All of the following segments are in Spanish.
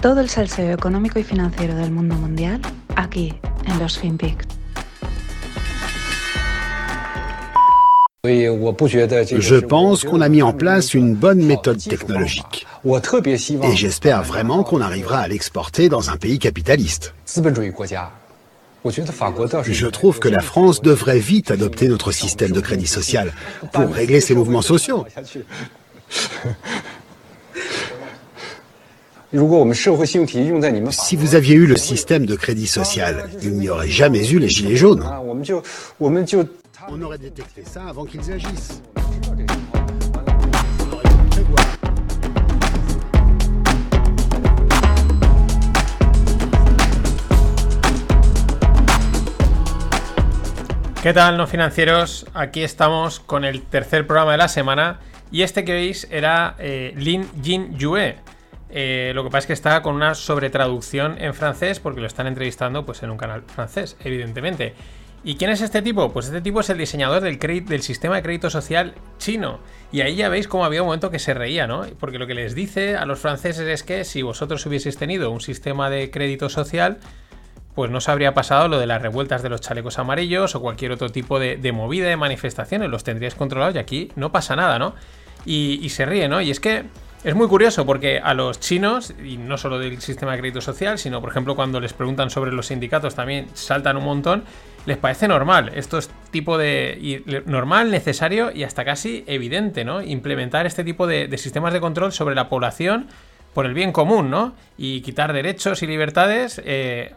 Todo el salseo económico y financiero del mundo mundial aquí en los FinPix. Je pense qu'on a mis en place une bonne méthode technologique. Et j'espère vraiment qu'on arrivera à l'exporter dans un pays capitaliste. Je trouve que la France devrait vite adopter notre système de crédit social pour régler ses mouvements sociaux. Si vous aviez eu le système de crédit social, il n'y aurait jamais eu les gilets jaunes. On aurait détecté ça avant qu'ils agissent. ¿Qué tal, no financieros? Aquí estamos con el tercer programa de la semana y este que veis era eh, Lin Jin Yue. Eh, lo que pasa es que está con una sobretraducción en francés porque lo están entrevistando pues, en un canal francés, evidentemente. ¿Y quién es este tipo? Pues este tipo es el diseñador del, sistema de crédito social chino. Y ahí ya veis cómo había un momento que se reía, ¿no? Porque lo que les dice a los franceses es que si vosotros hubieseis tenido un sistema de crédito social, pues no se habría pasado lo de las revueltas de los chalecos amarillos o cualquier otro tipo de, movida de manifestaciones, los tendríais controlados y aquí no pasa nada, ¿no? Y, y se ríe, ¿no? Y es que es muy curioso porque a los chinos, y no solo del sistema de crédito social, sino por ejemplo cuando les preguntan sobre los sindicatos también saltan un montón, les parece normal. Esto es tipo de... normal, necesario y hasta casi evidente, ¿no? Implementar este tipo de, sistemas de control sobre la población por el bien común, ¿no? Y quitar derechos y libertades eh,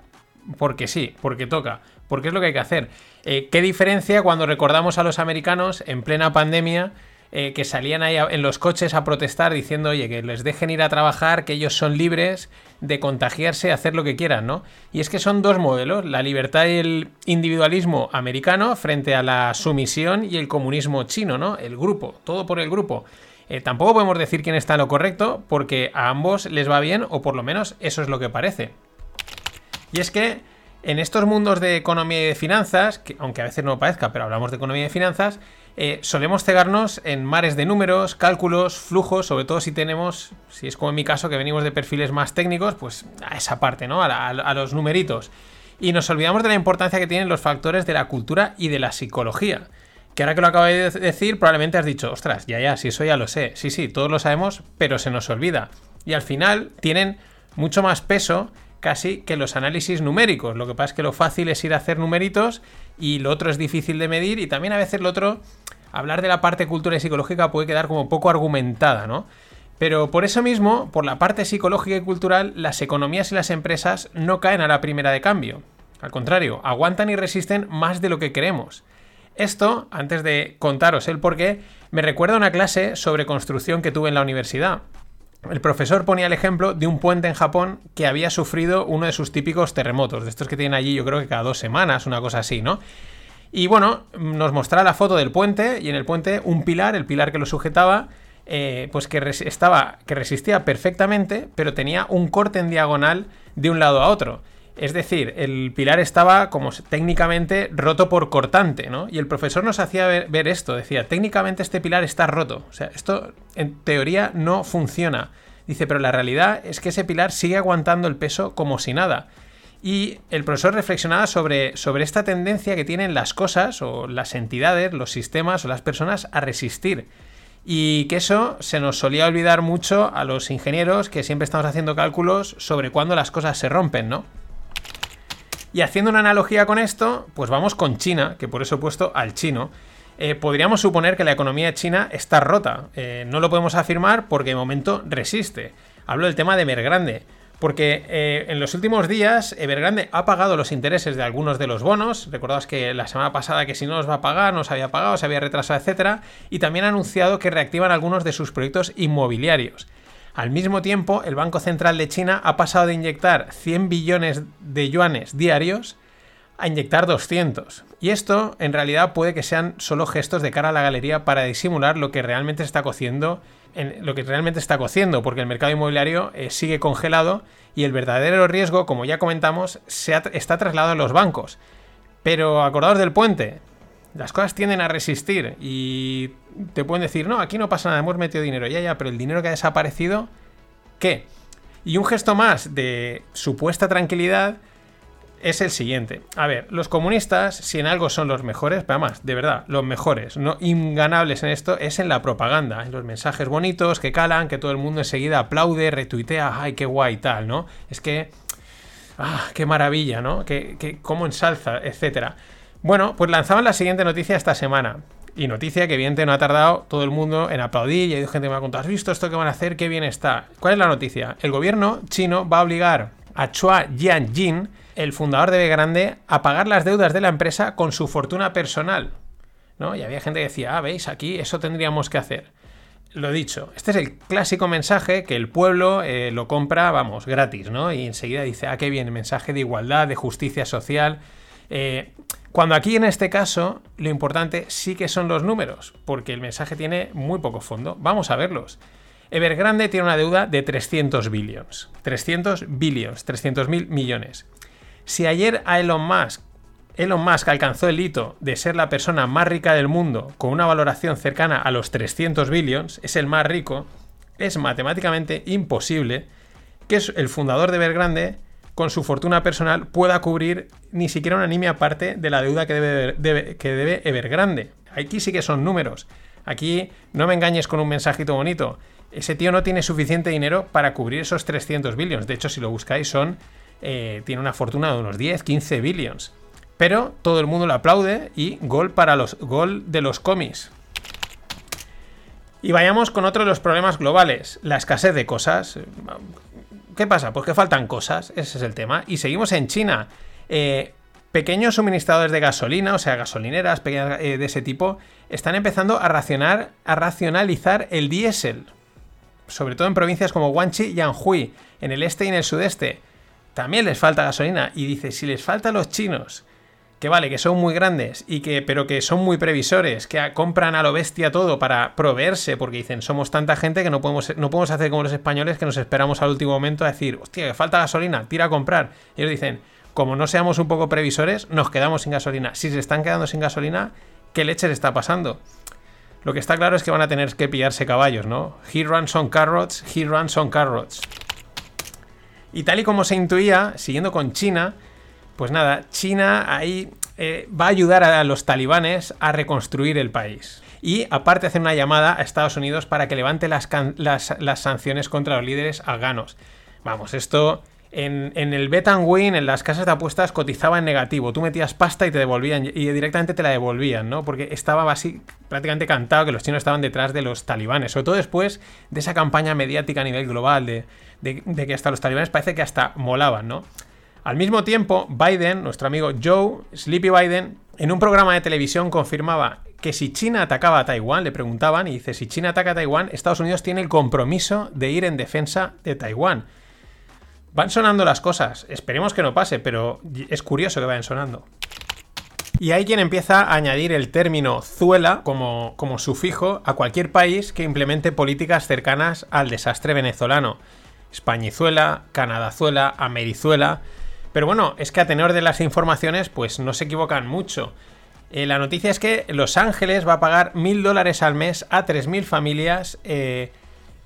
porque sí, porque toca, porque es lo que hay que hacer. Eh, ¿Qué diferencia cuando recordamos a los americanos en plena pandemia? Eh, que salían ahí en los coches a protestar diciendo, oye, que les dejen ir a trabajar, que ellos son libres de contagiarse, hacer lo que quieran, ¿no? Y es que son dos modelos, la libertad y el individualismo americano frente a la sumisión y el comunismo chino, ¿no? El grupo, todo por el grupo. Eh, tampoco podemos decir quién está en lo correcto, porque a ambos les va bien, o por lo menos eso es lo que parece. Y es que en estos mundos de economía y de finanzas, que aunque a veces no parezca, pero hablamos de economía y de finanzas, eh, solemos cegarnos en mares de números, cálculos, flujos, sobre todo si tenemos, si es como en mi caso que venimos de perfiles más técnicos, pues a esa parte, ¿no? A, los numeritos. Y nos olvidamos de la importancia que tienen los factores de la cultura y de la psicología. Que ahora que lo acabo de decir, probablemente has dicho, ostras, ya, ya, si eso ya lo sé. Sí, sí, todos lo sabemos, pero se nos olvida. Y al final tienen mucho más peso casi que los análisis numéricos. Lo que pasa es que lo fácil es ir a hacer numeritos y lo otro es difícil de medir y también a veces lo otro, hablar de la parte cultura y psicológica puede quedar como poco argumentada, ¿no? Pero por eso mismo, por la parte psicológica y cultural, las economías y las empresas no caen a la primera de cambio. Al contrario, aguantan y resisten más de lo que creemos. Esto, antes de contaros el porqué, me recuerda a una clase sobre construcción que tuve en la universidad. El profesor ponía el ejemplo de un puente en Japón que había sufrido uno de sus típicos terremotos, de estos que tienen allí yo creo que cada dos semanas, una cosa así, ¿no? Y bueno, nos mostraba la foto del puente y en el puente un pilar, el pilar que lo sujetaba, eh, pues que estaba, que resistía perfectamente, pero tenía un corte en diagonal de un lado a otro. Es decir, el pilar estaba como técnicamente roto por cortante, ¿no? Y el profesor nos hacía ver, esto, decía, técnicamente este pilar está roto. O sea, esto en teoría no funciona. Dice, pero la realidad es que ese pilar sigue aguantando el peso como si nada. Y el profesor reflexionaba sobre, sobre esta tendencia que tienen las cosas o las entidades, los sistemas o las personas a resistir. Y que eso se nos solía olvidar mucho a los ingenieros que siempre estamos haciendo cálculos sobre cuándo las cosas se rompen, ¿no? Y haciendo una analogía con esto, pues vamos con China, que por eso he puesto al chino. Eh, podríamos suponer que la economía china está rota. Eh, no lo podemos afirmar porque de momento resiste. Hablo del tema de Evergrande. Porque eh, en los últimos días Evergrande ha pagado los intereses de algunos de los bonos. Recordad que la semana pasada que si no los va a pagar, no se había pagado, se había retrasado, etc. Y también ha anunciado que reactivan algunos de sus proyectos inmobiliarios. Al mismo tiempo, el Banco Central de China ha pasado de inyectar 100 billones de yuanes diarios a inyectar 200. Y esto, en realidad, puede que sean solo gestos de cara a la galería para disimular lo que realmente está cociendo, en, lo que realmente está cociendo, porque el mercado inmobiliario eh, sigue congelado y el verdadero riesgo, como ya comentamos, se está trasladado a los bancos. Pero acordaos del puente, las cosas tienden a resistir y te pueden decir, no, aquí no pasa nada, hemos metido dinero, ya, ya, pero el dinero que ha desaparecido, ¿qué? Y un gesto más de supuesta tranquilidad es el siguiente. A ver, los comunistas, si en algo son los mejores, pero además, de verdad, los mejores, no inganables en esto, es en la propaganda, en los mensajes bonitos que calan, que todo el mundo enseguida aplaude, retuitea, ay, qué guay tal, ¿no? Es que... ¡Ah, qué maravilla, ¿no? Que, que cómo ensalza, etcétera. Bueno, pues lanzaban la siguiente noticia esta semana. Y noticia que evidentemente no ha tardado todo el mundo en aplaudir y hay gente que me ha contado, ¿has visto esto que van a hacer? Qué bien está. ¿Cuál es la noticia? El gobierno chino va a obligar a Chua Jianjin, el fundador de Grande, a pagar las deudas de la empresa con su fortuna personal. ¿No? Y había gente que decía, ah, veis, aquí eso tendríamos que hacer. Lo dicho, este es el clásico mensaje que el pueblo eh, lo compra, vamos, gratis, ¿no? Y enseguida dice, ah, qué bien, mensaje de igualdad, de justicia social. Eh, cuando aquí en este caso lo importante sí que son los números, porque el mensaje tiene muy poco fondo. Vamos a verlos. Evergrande tiene una deuda de 300 billions. 300 billions, 300 mil millones. Si ayer a Elon Musk, Elon Musk alcanzó el hito de ser la persona más rica del mundo con una valoración cercana a los 300 billions, es el más rico, es matemáticamente imposible que el fundador de Evergrande con su fortuna personal pueda cubrir ni siquiera una nimia parte de la deuda que debe, que debe Evergrande. Aquí sí que son números. Aquí no me engañes con un mensajito bonito. Ese tío no tiene suficiente dinero para cubrir esos 300 billions. De hecho, si lo buscáis, son. Eh, tiene una fortuna de unos 10, 15 billions. Pero todo el mundo lo aplaude y gol para los. gol de los cómics. Y vayamos con otro de los problemas globales, la escasez de cosas. ¿Qué pasa? Pues que faltan cosas, ese es el tema. Y seguimos en China. Eh, pequeños suministradores de gasolina, o sea, gasolineras pequeñas eh, de ese tipo, están empezando a racionar, a racionalizar el diésel. Sobre todo en provincias como Guangxi y Anhui, en el este y en el sudeste. También les falta gasolina. Y dice, si les falta a los chinos que vale, que son muy grandes y que, pero que son muy previsores, que compran a lo bestia todo para proveerse, porque dicen, somos tanta gente que no podemos, no podemos hacer como los españoles que nos esperamos al último momento a decir, hostia, que falta gasolina, tira a comprar. Y ellos dicen, como no seamos un poco previsores, nos quedamos sin gasolina. Si se están quedando sin gasolina, ¿qué leche les está pasando? Lo que está claro es que van a tener que pillarse caballos, ¿no? He runs on carrots, he runs on carrots. Y tal y como se intuía, siguiendo con China, pues nada, China ahí eh, va a ayudar a los talibanes a reconstruir el país. Y aparte hace una llamada a Estados Unidos para que levante las, sanciones contra los líderes afganos. Vamos, esto en, el bet win, en las casas de apuestas, cotizaba en negativo. Tú metías pasta y te devolvían, y directamente te la devolvían, ¿no? Porque estaba así prácticamente cantado que los chinos estaban detrás de los talibanes. Sobre todo después de esa campaña mediática a nivel global, de, de que hasta los talibanes parece que hasta molaban, ¿no? Al mismo tiempo, Biden, nuestro amigo Joe Sleepy Biden, en un programa de televisión confirmaba que si China atacaba a Taiwán, le preguntaban, y dice, si China ataca a Taiwán, Estados Unidos tiene el compromiso de ir en defensa de Taiwán. Van sonando las cosas, esperemos que no pase, pero es curioso que vayan sonando. Y hay quien empieza a añadir el término zuela como, como sufijo a cualquier país que implemente políticas cercanas al desastre venezolano. Españizuela, Canadazuela, Amerizuela. Pero bueno, es que a tenor de las informaciones, pues no se equivocan mucho. Eh, la noticia es que Los Ángeles va a pagar mil dólares al mes a 3.000 familias, eh,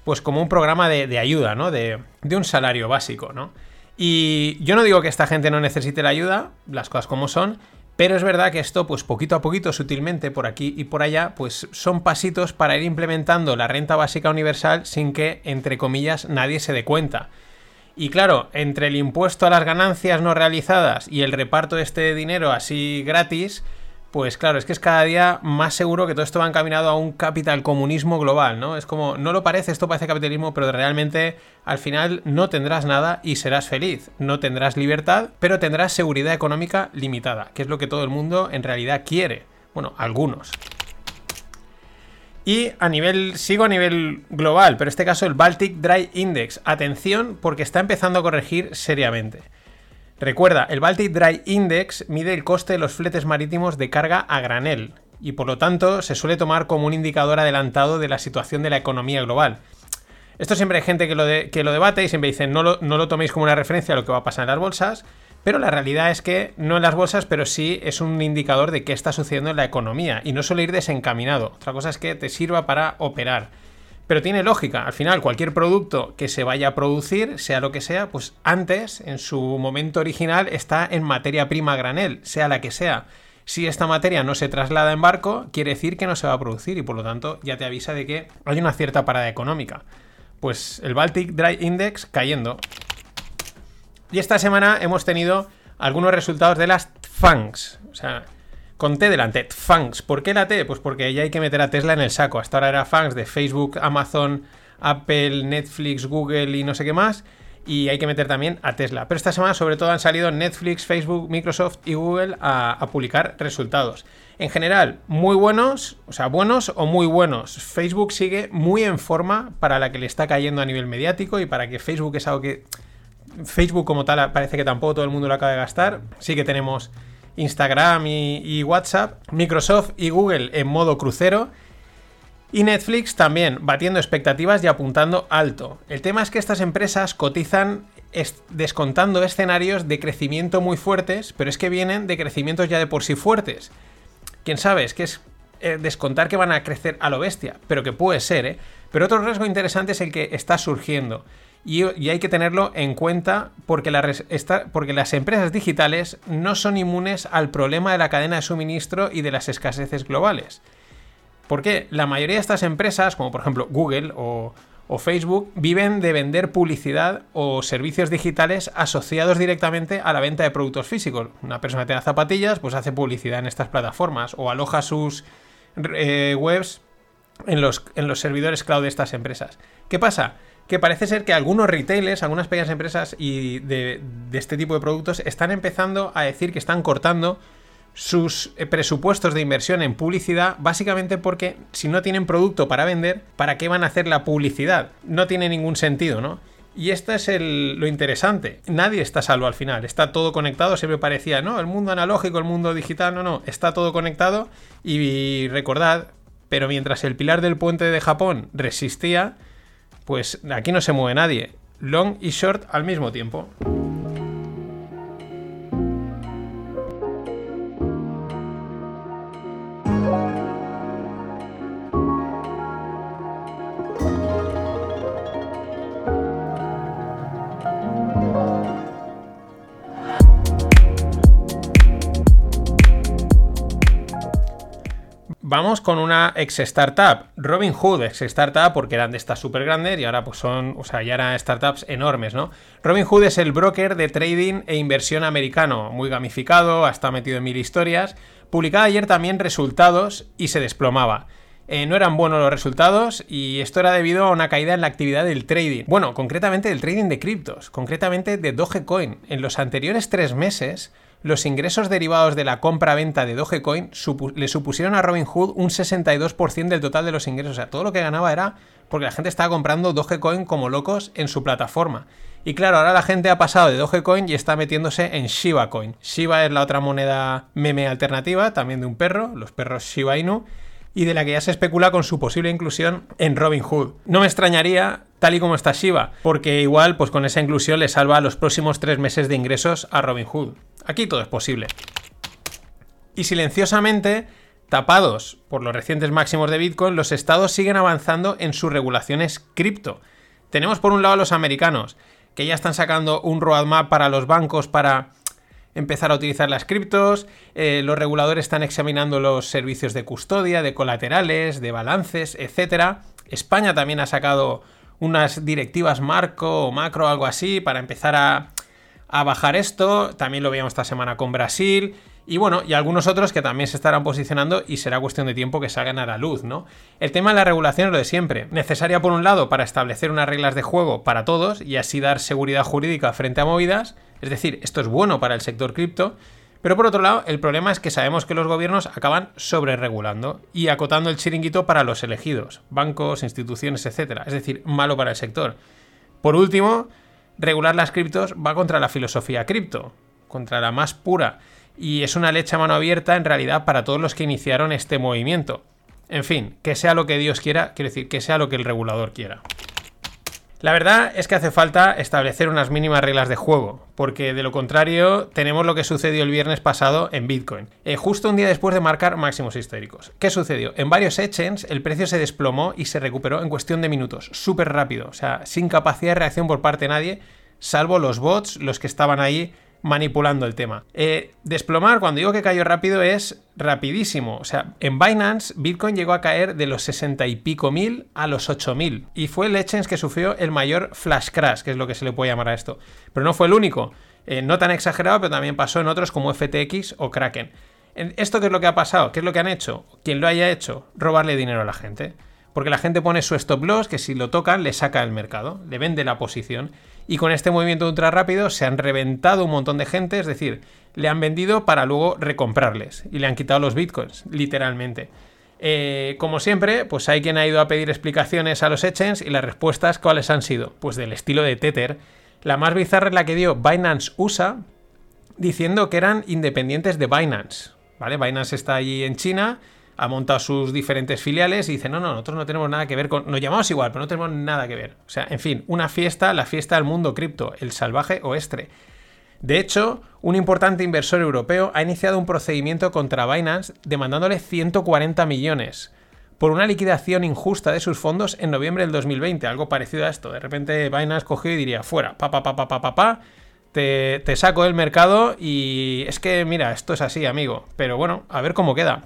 pues como un programa de, ayuda, ¿no? De, de, un salario básico, ¿no? Y yo no digo que esta gente no necesite la ayuda, las cosas como son, pero es verdad que esto, pues poquito a poquito, sutilmente, por aquí y por allá, pues son pasitos para ir implementando la renta básica universal sin que, entre comillas, nadie se dé cuenta. Y claro, entre el impuesto a las ganancias no realizadas y el reparto de este dinero así gratis, pues claro, es que es cada día más seguro que todo esto va encaminado a un capital comunismo global, ¿no? Es como, no lo parece, esto parece capitalismo, pero realmente al final no tendrás nada y serás feliz. No tendrás libertad, pero tendrás seguridad económica limitada, que es lo que todo el mundo en realidad quiere. Bueno, algunos. Y a nivel, sigo a nivel global, pero en este caso el Baltic Dry Index. Atención porque está empezando a corregir seriamente. Recuerda, el Baltic Dry Index mide el coste de los fletes marítimos de carga a granel y por lo tanto se suele tomar como un indicador adelantado de la situación de la economía global. Esto siempre hay gente que lo, que lo debate y siempre dicen no lo, no lo toméis como una referencia a lo que va a pasar en las bolsas, pero la realidad es que no en las bolsas, pero sí es un indicador de qué está sucediendo en la economía y no suele ir desencaminado. Otra cosa es que te sirva para operar. Pero tiene lógica, al final cualquier producto que se vaya a producir, sea lo que sea, pues antes, en su momento original, está en materia prima granel, sea la que sea. Si esta materia no se traslada en barco, quiere decir que no se va a producir y por lo tanto ya te avisa de que hay una cierta parada económica. Pues el Baltic Dry Index cayendo. Y esta semana hemos tenido algunos resultados de las FANGs. O sea, con T delante, FANGs. ¿Por qué la T? Pues porque ya hay que meter a Tesla en el saco. Hasta ahora era FANGs de Facebook, Amazon, Apple, Netflix, Google y no sé qué más. Y hay que meter también a Tesla. Pero esta semana sobre todo han salido Netflix, Facebook, Microsoft y Google a, publicar resultados. En general, muy buenos, o sea, buenos o muy buenos. Facebook sigue muy en forma para la que le está cayendo a nivel mediático y para que Facebook es algo que... Facebook como tal parece que tampoco todo el mundo lo acaba de gastar. Sí que tenemos Instagram y, WhatsApp, Microsoft y Google en modo crucero. Y Netflix también, batiendo expectativas y apuntando alto. El tema es que estas empresas cotizan descontando escenarios de crecimiento muy fuertes, pero es que vienen de crecimientos ya de por sí fuertes. Quién sabe, es que es eh, descontar que van a crecer a lo bestia, pero que puede ser, ¿eh? Pero otro riesgo interesante es el que está surgiendo y, hay que tenerlo en cuenta porque, las empresas digitales no son inmunes al problema de la cadena de suministro y de las escaseces globales. Porque la mayoría de estas empresas, como por ejemplo Google o, o, Facebook, viven de vender publicidad o servicios digitales asociados directamente a la venta de productos físicos. Una persona que te da zapatillas, pues hace publicidad en estas plataformas o aloja sus eh, webs en los, en los servidores cloud de estas empresas. ¿Qué pasa? Que parece ser que algunos retailers, algunas pequeñas empresas y de, este tipo de productos están empezando a decir que están cortando sus eh, presupuestos de inversión en publicidad, básicamente porque si no tienen producto para vender, ¿para qué van a hacer la publicidad? No tiene ningún sentido, ¿no? Y esto es lo interesante. Nadie está salvo al final. Está todo conectado. Siempre parecía, ¿no? El mundo analógico, el mundo digital. No, no. Está todo conectado. Y recordad, pero mientras el pilar del puente de Japón resistía, pues aquí no se mueve nadie. Long y short al mismo tiempo. Con una ex startup, Robinhood, ex startup, porque eran de estas súper grandes y ahora pues son, o sea, ya eran startups enormes, ¿no? Robinhood es el broker de trading e inversión americano, muy gamificado, hasta metido en mil historias. Publicaba ayer también resultados y se desplomaba. Eh, no eran buenos los resultados y esto era debido a una caída en la actividad del trading. Bueno, concretamente del trading de criptos, concretamente de Dogecoin. En los anteriores tres meses los ingresos derivados de la compra-venta de Dogecoin le supusieron a Robinhood un 62% del total de los ingresos. O sea, todo lo que ganaba era porque la gente estaba comprando Dogecoin como locos en su plataforma. Y claro, ahora la gente ha pasado de Dogecoin y está metiéndose en Shiba Coin. Shiba es la otra moneda meme alternativa, también de un perro, los perros Shiba Inu y de la que ya se especula con su posible inclusión en Robinhood. No me extrañaría, tal y como está Shiba, porque igual pues con esa inclusión le salva los próximos tres meses de ingresos a Robinhood. Aquí todo es posible. Y silenciosamente, tapados por los recientes máximos de Bitcoin, los estados siguen avanzando en sus regulaciones cripto. Tenemos por un lado a los americanos, que ya están sacando un roadmap para los bancos para empezar a utilizar las criptos, eh, los reguladores están examinando los servicios de custodia, de colaterales, de balances, etc. España también ha sacado unas directivas marco o macro, algo así, para empezar a, a bajar esto. También lo veíamos esta semana con Brasil. Y bueno, y algunos otros que también se estarán posicionando y será cuestión de tiempo que salgan a la luz, ¿no? El tema de la regulación es lo de siempre. Necesaria por un lado para establecer unas reglas de juego para todos y así dar seguridad jurídica frente a movidas. Es decir, esto es bueno para el sector cripto. Pero por otro lado, el problema es que sabemos que los gobiernos acaban sobreregulando y acotando el chiringuito para los elegidos, bancos, instituciones, etc. Es decir, malo para el sector. Por último, regular las criptos va contra la filosofía cripto, contra la más pura y es una leche a mano abierta en realidad para todos los que iniciaron este movimiento. En fin, que sea lo que Dios quiera, quiere decir que sea lo que el regulador quiera. La verdad es que hace falta establecer unas mínimas reglas de juego, porque de lo contrario tenemos lo que sucedió el viernes pasado en Bitcoin, eh, justo un día después de marcar máximos históricos. ¿Qué sucedió? En varios exchanges el precio se desplomó y se recuperó en cuestión de minutos, súper rápido, o sea, sin capacidad de reacción por parte de nadie, salvo los bots, los que estaban ahí manipulando el tema. Eh, desplomar, cuando digo que cayó rápido, es rapidísimo. O sea, en Binance, Bitcoin llegó a caer de los 60 y pico mil a los 8 mil. Y fue el exchange que sufrió el mayor flash crash, que es lo que se le puede llamar a esto. Pero no fue el único. Eh, no tan exagerado, pero también pasó en otros como FTX o Kraken. ¿Esto qué es lo que ha pasado? ¿Qué es lo que han hecho? Quien lo haya hecho, robarle dinero a la gente. Porque la gente pone su stop loss, que si lo tocan le saca el mercado, le vende la posición y con este movimiento ultra rápido se han reventado un montón de gente, es decir, le han vendido para luego recomprarles y le han quitado los bitcoins, literalmente. Eh, como siempre, pues hay quien ha ido a pedir explicaciones a los exchanges y las respuestas, ¿cuáles han sido? Pues del estilo de Tether. La más bizarra es la que dio Binance USA, diciendo que eran independientes de Binance. ¿Vale? Binance está allí en China ha montado sus diferentes filiales y dice, no, no, nosotros no tenemos nada que ver con... Nos llamamos igual, pero no tenemos nada que ver. O sea, en fin, una fiesta, la fiesta del mundo cripto, el salvaje oeste. De hecho, un importante inversor europeo ha iniciado un procedimiento contra Binance demandándole 140 millones por una liquidación injusta de sus fondos en noviembre del 2020, algo parecido a esto. De repente Binance cogió y diría, fuera, pa, pa, pa, pa, te, te saco del mercado y es que, mira, esto es así, amigo. Pero bueno, a ver cómo queda.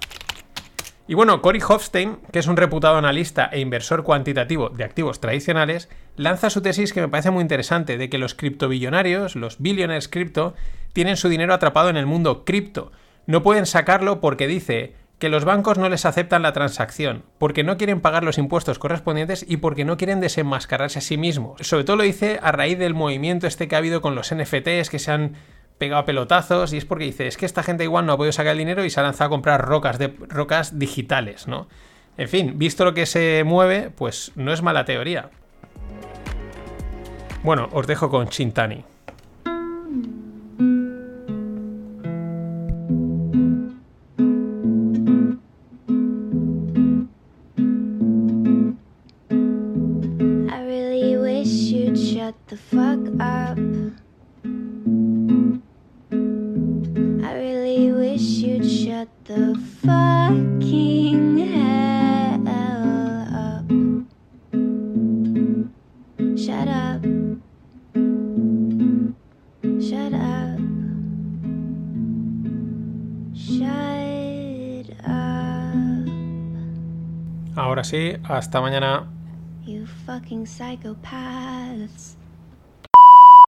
Y bueno, Cory Hofstein, que es un reputado analista e inversor cuantitativo de activos tradicionales, lanza su tesis que me parece muy interesante, de que los criptobillonarios, los billionaires cripto, tienen su dinero atrapado en el mundo cripto. No pueden sacarlo porque dice que los bancos no les aceptan la transacción, porque no quieren pagar los impuestos correspondientes y porque no quieren desenmascararse a sí mismos. Sobre todo lo dice a raíz del movimiento este que ha habido con los NFTs que se han pegado pelotazos y es porque dice, es que esta gente igual no ha podido sacar el dinero y se ha lanzado a comprar rocas, de, rocas digitales, ¿no? En fin, visto lo que se mueve, pues no es mala teoría. Bueno, os dejo con Chintani. Shut up. Shut up. Shut up. Ahora sí, hasta mañana. You fucking psychopaths.